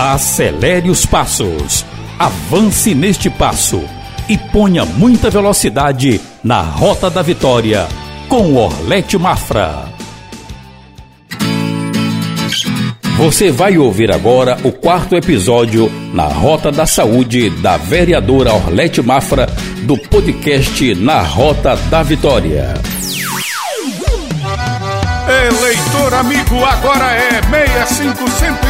Acelere os passos. Avance neste passo e ponha muita velocidade na Rota da Vitória com Orlete Mafra. Você vai ouvir agora o quarto episódio na Rota da Saúde da vereadora Orlete Mafra do podcast Na Rota da Vitória. Eleitor amigo, agora é 65111.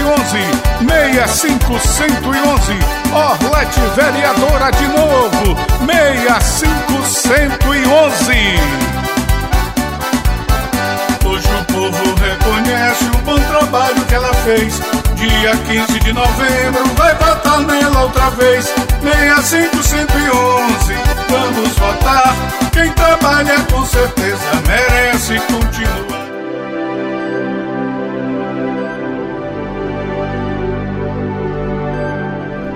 65111. Orlete vereadora de novo. 65111. Hoje o povo reconhece o bom trabalho que ela fez. Dia 15 de novembro vai votar nela outra vez. 65111. Vamos votar. Quem trabalha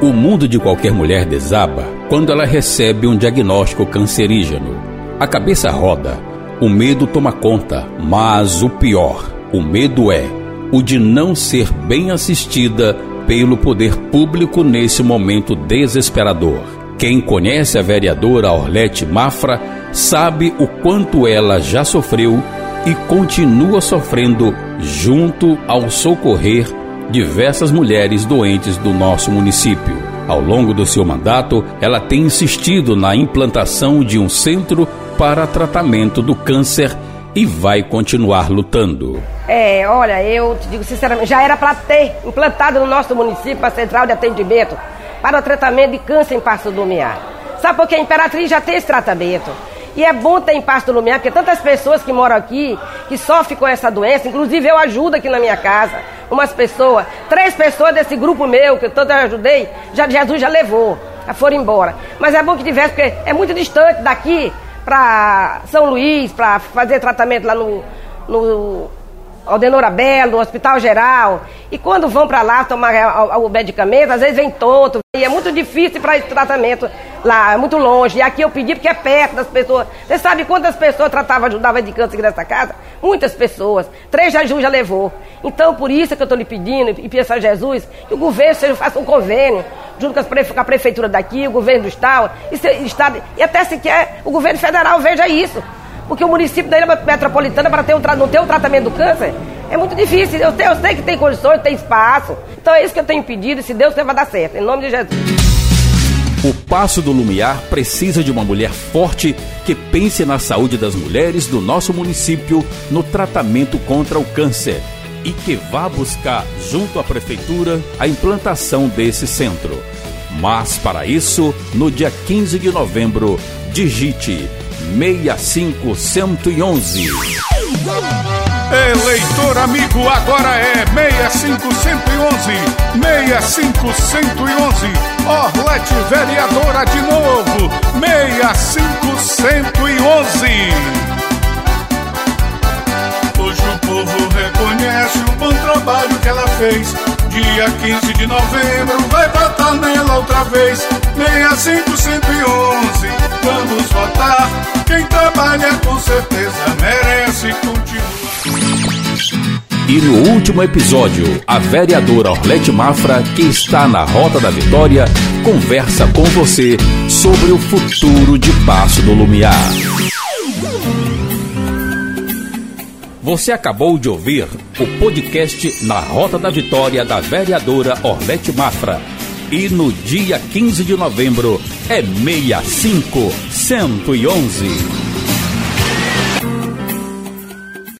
O mundo de qualquer mulher desaba quando ela recebe um diagnóstico cancerígeno. A cabeça roda, o medo toma conta, mas o pior, o medo é o de não ser bem assistida pelo poder público nesse momento desesperador. Quem conhece a vereadora Orlete Mafra sabe o quanto ela já sofreu e continua sofrendo junto ao socorrer diversas mulheres doentes do nosso município. Ao longo do seu mandato, ela tem insistido na implantação de um centro para tratamento do câncer e vai continuar lutando. É, olha, eu te digo sinceramente, já era para ter implantado no nosso município a central de atendimento para o tratamento de câncer em Passo do Lumiar. Sabe por que a Imperatriz já tem esse tratamento? E é bom ter em Passo do Lumiar, porque tantas pessoas que moram aqui, que sofrem com essa doença, inclusive eu ajudo aqui na minha casa, umas pessoas, três pessoas desse grupo meu, que tanto eu ajudei, já, Jesus já levou, já foram embora. Mas é bom que tivesse, porque é muito distante daqui para São Luís, para fazer tratamento lá no, no Aldenora Belo, no Hospital Geral. E quando vão para lá tomar o, o medicamento, às vezes vem tonto. E é muito difícil para esse tratamento lá, é muito longe. E aqui eu pedi porque é perto das pessoas. Você sabe quantas pessoas tratava, ajudava de câncer aqui nessa casa? Muitas pessoas. Três Jesus já levou. Então, por isso que eu estou lhe pedindo, e peço a Jesus, que o governo seja, faça um convênio, junto com, com a prefeitura daqui, o governo do estado, e, se, estado, e até se quer o governo federal veja isso. Porque o município da Ilha Metropolitana, para ter um, não ter o um tratamento do câncer, é muito difícil. Eu, eu sei que tem condições, tem espaço. Então é isso que eu tenho pedido, e se Deus quiser vai dar certo. Em nome de Jesus. O Passo do Lumiar precisa de uma mulher forte que pense na saúde das mulheres do nosso município no tratamento contra o câncer e que vá buscar, junto à Prefeitura, a implantação desse centro. Mas, para isso, no dia 15 de novembro, digite 65111. Eleitor amigo, agora é 65111. 65111. Orlete vereadora de novo. 65111. Hoje o povo reconhece o bom trabalho que ela fez. Dia 15 de novembro vai votar nela outra vez. 65111. Vamos votar. Quem trabalha com certeza merece. E no último episódio, a vereadora Orlete Mafra, que está na Rota da Vitória, conversa com você sobre o futuro de Passo do Lumiar. Você acabou de ouvir o podcast Na Rota da Vitória da vereadora Orlete Mafra. E no dia 15 de novembro é 65 111.